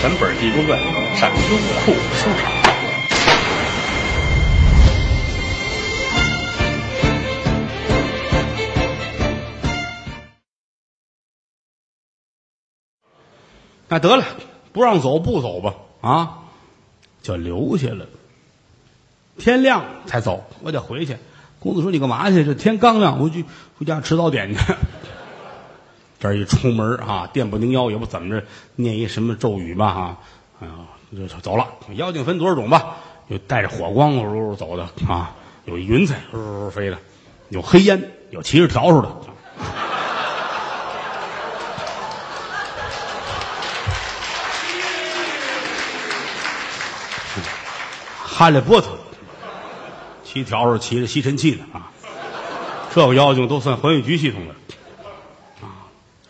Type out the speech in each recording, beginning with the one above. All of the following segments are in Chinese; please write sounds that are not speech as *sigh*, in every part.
全本《地宫传》上优酷收场。那得了，不让走不走吧，啊，就留下了。天亮才走，我得回去。公子说：“你干嘛去？这天刚亮，我去回家吃早点去。”这一出门啊，电不宁腰，也不怎么着，念一什么咒语吧，哈，哎呀，就走了。妖精分多少种吧？有带着火光噜噜走的啊，有云彩噜噜飞的，有黑烟，有骑着笤帚的。哈利波特骑笤帚骑着吸尘器的啊，这个妖精都算环卫局系统的。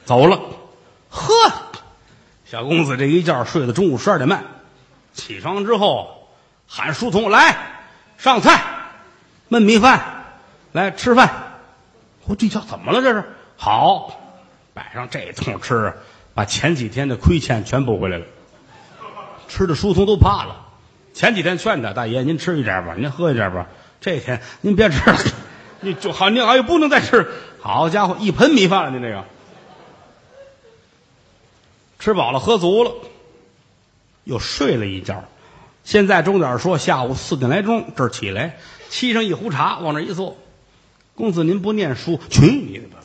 走了，呵，小公子这一觉睡到中午十二点半，起床之后喊书童来上菜，焖米饭，来吃饭。我这叫怎么了？这是好，摆上这通吃，把前几天的亏欠全补回来了。吃的书童都怕了。前几天劝他大爷，您吃一点吧，您喝一点吧。这天您别吃了，*laughs* 你就好，您好像不能再吃。好家伙，一盆米饭了，您这个吃饱了，喝足了，又睡了一觉。现在钟点说下午四点来钟，这儿起来沏上一壶茶，往那一坐。公子您不念书，去你的吧！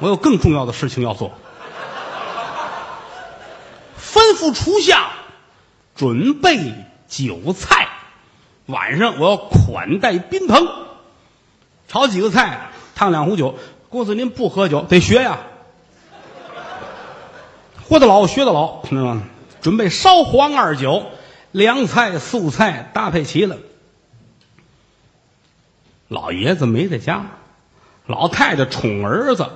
我有更重要的事情要做，吩咐厨下准备。酒菜，晚上我要款待宾朋，炒几个菜，烫两壶酒。公子您不喝酒，得学呀，活得老学得老，知道吗？准备烧黄二酒，凉菜素菜搭配齐了。老爷子没在家，老太太宠儿子，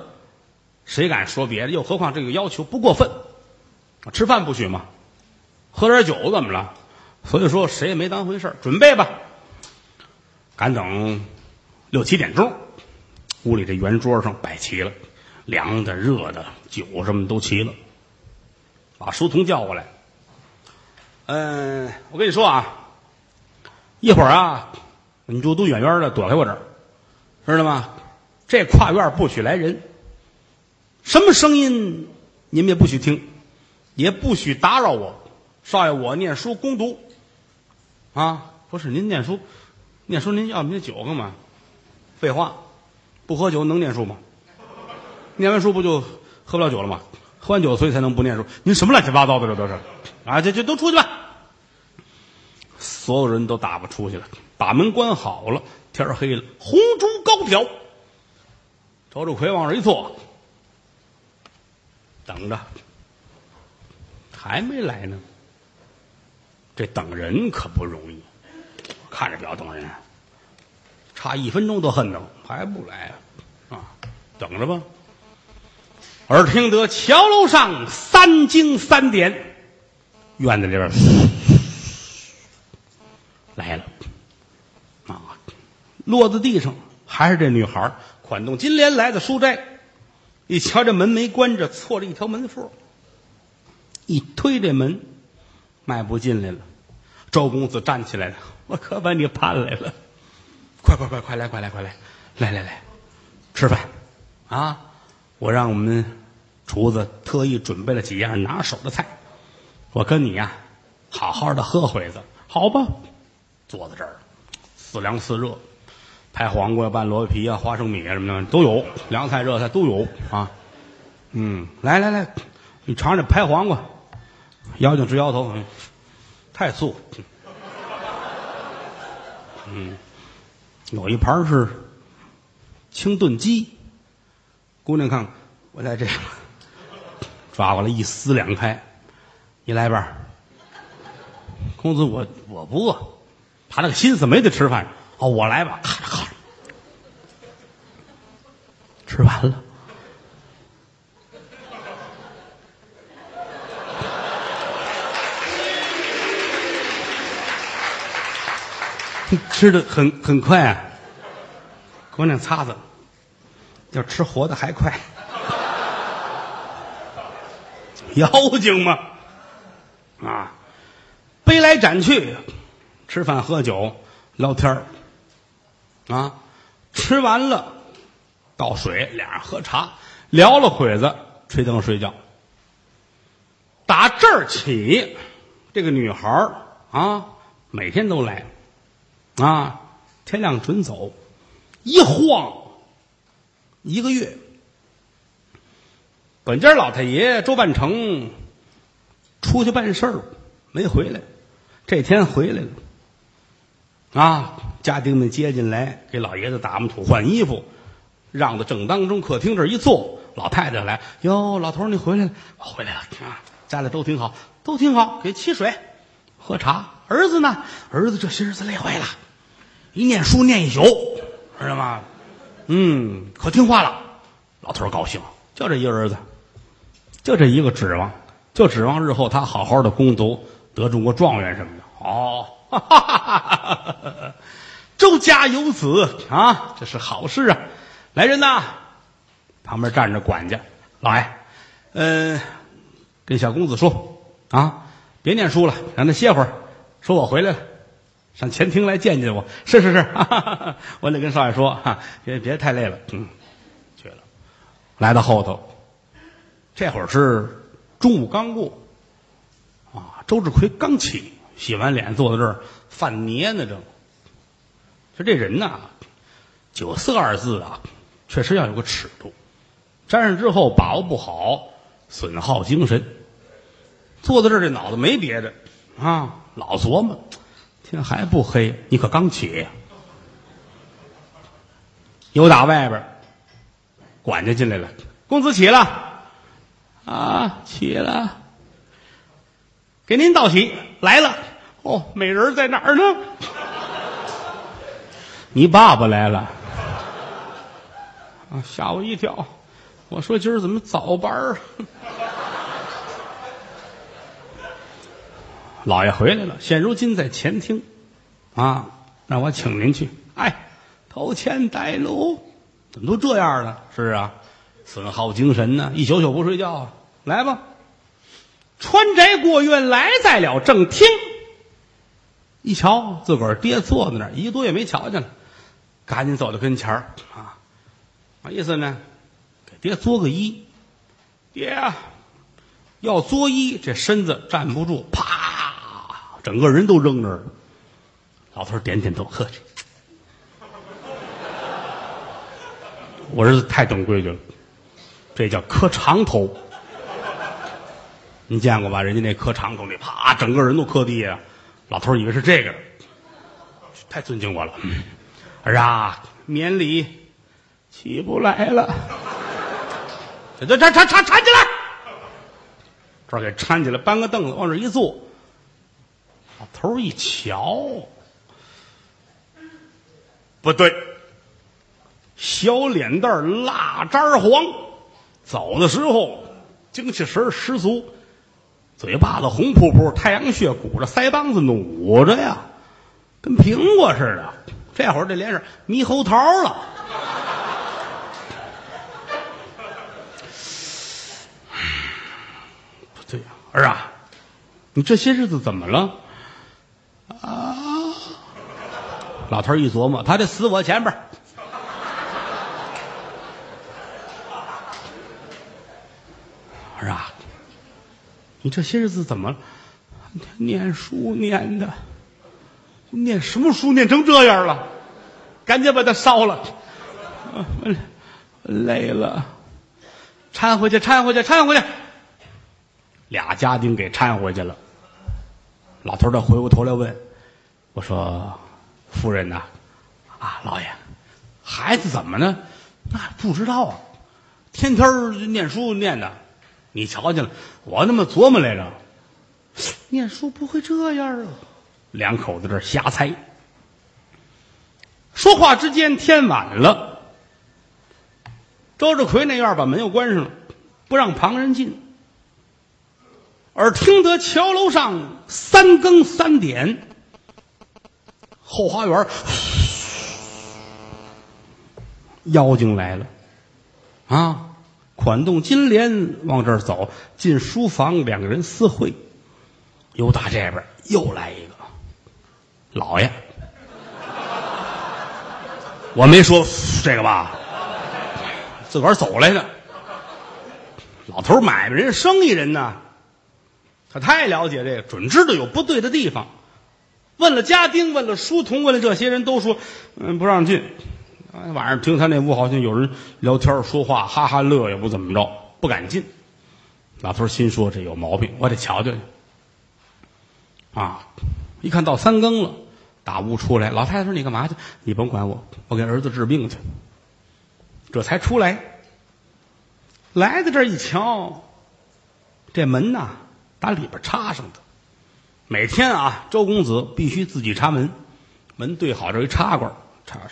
谁敢说别的？又何况这个要求不过分，吃饭不许吗？喝点酒怎么了？所以说，谁也没当回事准备吧，赶等六七点钟，屋里这圆桌上摆齐了，凉的、热的酒什么都齐了。把书童叫过来。嗯，我跟你说啊，一会儿啊，你就都远远的躲开我这儿，知道吗？这跨院不许来人，什么声音你们也不许听，也不许打扰我。少爷，我念书攻读。啊，不是您念书，念书您要您酒干嘛？废话，不喝酒能念书吗？念完书不就喝不了酒了吗？喝完酒所以才能不念书。您什么乱七八糟的这都是？啊，这这都出去吧！所有人都打发出去了，把门关好了。天黑了，红烛高挑，周志奎往这一坐，等着，还没来呢。这等人可不容易，看着表等人，差一分钟都恨得，还不来啊？啊，等着吧。耳听得桥楼上三惊三点，院子里边来了。啊，落在地上还是这女孩款动金莲来的书斋，一瞧这门没关着，错了一条门缝，一推这门。迈步进来了，周公子站起来了，我可把你盼来了，快快快快来快来快来，来来来，吃饭，啊，我让我们厨子特意准备了几样拿手的菜，我跟你呀，好好的喝会子，好吧？坐在这儿，似凉似热，拍黄瓜、拌萝卜皮啊、花生米啊什么的都有，凉菜热菜都有啊，嗯，来来来，你尝尝这拍黄瓜。妖精直摇头，嗯太素。嗯，有一盘是清炖鸡。姑娘看，我在这抓过来一撕两开，你来半公子，我我不饿，他那个心思没得吃饭。哦，我来吧，咔咔吃完了。*laughs* 吃的很很快啊！姑娘擦擦，要吃活的还快。*laughs* 妖精嘛？啊，背来展去，吃饭喝酒聊天啊，吃完了倒水，俩人喝茶，聊了会子，吹灯睡觉。打这儿起，这个女孩啊，每天都来，啊，天亮准走，一晃一个月。本家老太爷周半成出去办事儿没回来，这天回来了，啊，家丁们接进来，给老爷子打扮土换衣服，让到正当中客厅这一坐，老太太来，哟，老头你回来了，我回来了啊，家里都挺好，都挺好，给沏水，喝茶。儿子呢？儿子这些日子累坏了，一念书念一宿，知道吗？嗯，可听话了。老头高兴，就这一个儿子，就这一个指望，就指望日后他好好的攻读，得中国状元什么的。哦，哈哈哈哈！周家有子啊，这是好事啊！来人呐，旁边站着管家，老爷，嗯、跟小公子说啊，别念书了，让他歇会儿。说我回来了，上前厅来见见我。是 *laughs* 是是，哈哈哈我得跟少爷说，哈，别别太累了。嗯，去了。来到后头，这会儿是中午刚过，啊，周志奎刚起，洗完脸坐在这儿犯捏呢，正。说这人呐，酒色二字啊，确实要有个尺度，沾上之后把握不好，损耗精神。坐在这儿，这脑子没别的啊，老琢磨，天还不黑，你可刚起、有打外边管家进来了，公子起了啊，起了，给您道喜来了。哦，美人在哪儿呢？*laughs* 你爸爸来了啊，吓我一跳。我说今儿怎么早班儿？老爷回来了，现如今在前厅，啊，让我请您去。哎，头前带路，怎么都这样了？是啊，损耗精神呢，一宿宿不睡觉啊。来吧，穿宅过院，来在了正厅。一瞧，自个儿爹坐在那儿，一个多月没瞧见了，赶紧走到跟前儿啊，啥意思呢？给爹作个揖。爹啊，要作揖，这身子站不住，啪，整个人都扔那儿了。老头儿点点头，客气我儿子太懂规矩了，这叫磕长头。你见过吧？人家那磕长头，那啪，整个人都磕地下。老头儿以为是这个，太尊敬我了。儿啊，免礼，起不来了。这这这这搀搀起来，这给搀起来，搬个凳子往这一坐。老头一瞧，不对，小脸蛋儿蜡渣黄，走的时候精气神十足，嘴巴子红扑扑，太阳穴鼓着，腮帮子努着呀，跟苹果似的。这会儿这脸是猕猴桃了。*sighs* 不对呀、儿啊，你这些日子怎么了？啊！老头一琢磨，他得死我前边儿。儿啊，你这些日子怎么了？念书念的，念什么书念成这样了？赶紧把它烧了。累了，搀回去，搀回去，搀回去。俩家丁给搀回去了。老头儿再回过头来问：“我说，夫人呐，啊，老爷，孩子怎么呢？那不知道啊，天天念书念的。你瞧见了，我那么琢磨来着，念书不会这样啊。两口子这瞎猜。说话之间，天晚了。周志奎那院把门又关上了，不让旁人进。而听得桥楼上三更三点，后花园妖精来了，啊，款动金莲往这儿走，进书房，两个人私会。又打这边又来一个，老爷，我没说这个吧？自个儿走来的。老头买卖人、生意人呢，他太了解这个，准知道有不对的地方。问了家丁，问了书童，问了这些人都说，嗯，不让进。晚上听他那屋好像有人聊天说话，哈哈乐，也不怎么着，不敢进。老头儿心说这有毛病，我得瞧瞧去。啊，一看到三更了，打屋出来，老太太说：“你干嘛去？你甭管我，我给儿子治病去。”这才出来，来到这儿一瞧，这门呐，打里边插上的。每天啊，周公子必须自己插门，门对好这一插管插上。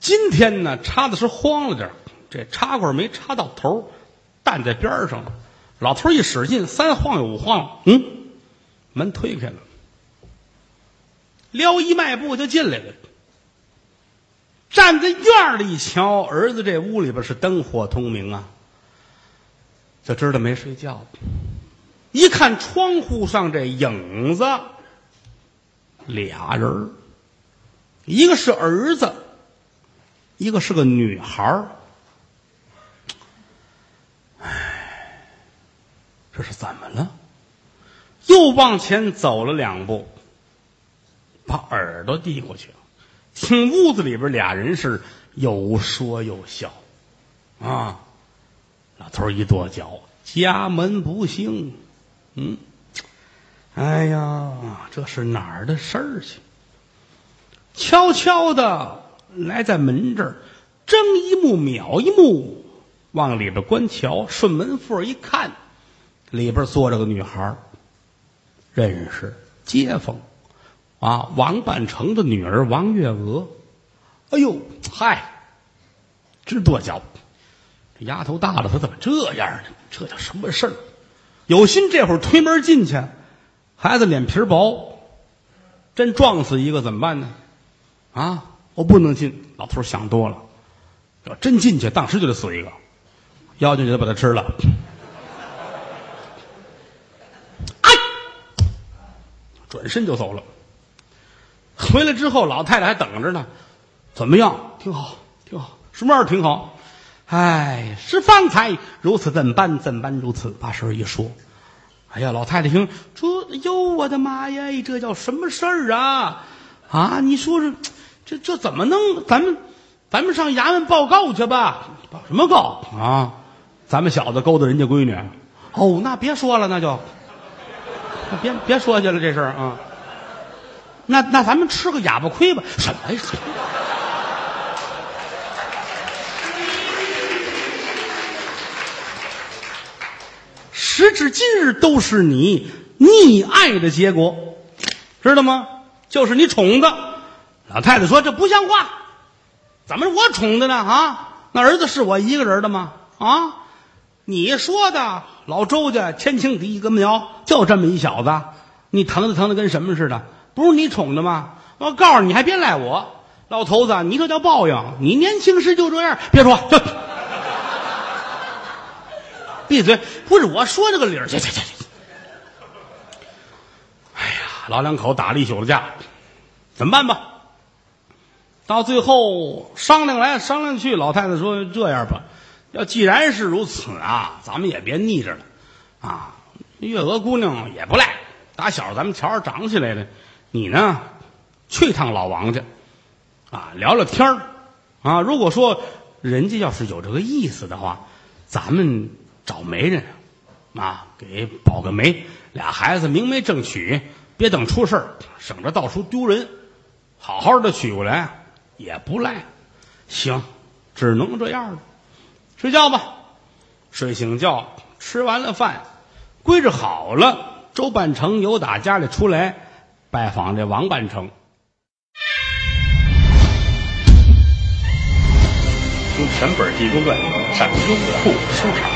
今天呢，插的是慌了点这插管没插到头儿，弹在边上。老头一使劲，三晃悠五晃，嗯，门推开了，撩一迈步就进来了。站在院里一瞧，儿子这屋里边是灯火通明啊，就知道没睡觉。一看窗户上这影子，俩人一个是儿子，一个是个女孩儿。唉，这是怎么了？又往前走了两步，把耳朵递过去了，听屋子里边俩人是有说有笑，啊，老头儿一跺脚，家门不幸，嗯，哎呀，这是哪儿的事儿去？悄悄的来在门这儿，睁一目秒一目，往里边观瞧，顺门缝一看，里边坐着个女孩儿认识街坊啊，王半成的女儿王月娥。哎呦，嗨，直跺脚，这丫头大了，她怎么这样呢？这叫什么事儿？有心这会儿推门进去，孩子脸皮薄，真撞死一个怎么办呢？啊，我不能进。老头想多了，要真进去，当时就得死一个，妖精就得把他吃了。转身就走了。回来之后，老太太还等着呢。怎么样？挺好，挺好。什么玩意儿挺好？哎，是方才如此怎般怎般如此，把事儿一说。哎呀，老太太听这，哟，我的妈呀，这叫什么事儿啊？啊，你说这这这怎么弄？咱们咱们上衙门报告去吧？报什么告啊？咱们小子勾搭人家闺女？哦，那别说了，那就别别说去了，这事儿啊。那那咱们吃个哑巴亏吧？什么呀？时至今日，都是你溺爱的结果，知道吗？就是你宠的。老太太说：“这不像话，怎么是我宠的呢？啊，那儿子是我一个人的吗？啊，你说的，老周家千顷地一根苗，就这么一小子，你疼的疼的跟什么似的？不是你宠的吗？我告诉你，还别赖我，老头子，你这叫报应。你年轻时就这样，别说，就闭嘴！不是我说这个理儿，去去去去！哎呀，老两口打了一宿的架，怎么办吧？到最后商量来商量去，老太太说：“这样吧，要既然是如此啊，咱们也别腻着了啊。月娥姑娘也不赖，打小咱们瞧着长起来的。你呢，去趟老王家啊，聊聊天儿啊。如果说人家要是有这个意思的话，咱们找媒人啊，给保个媒，俩孩子明媒正娶，别等出事儿，省着到处丢人。好好的娶过来。”也不赖，行，只能这样了。睡觉吧，睡醒觉，吃完了饭，归置好了。周半成由打家里出来拜访这王半成，用全本《济公传》上优酷收场。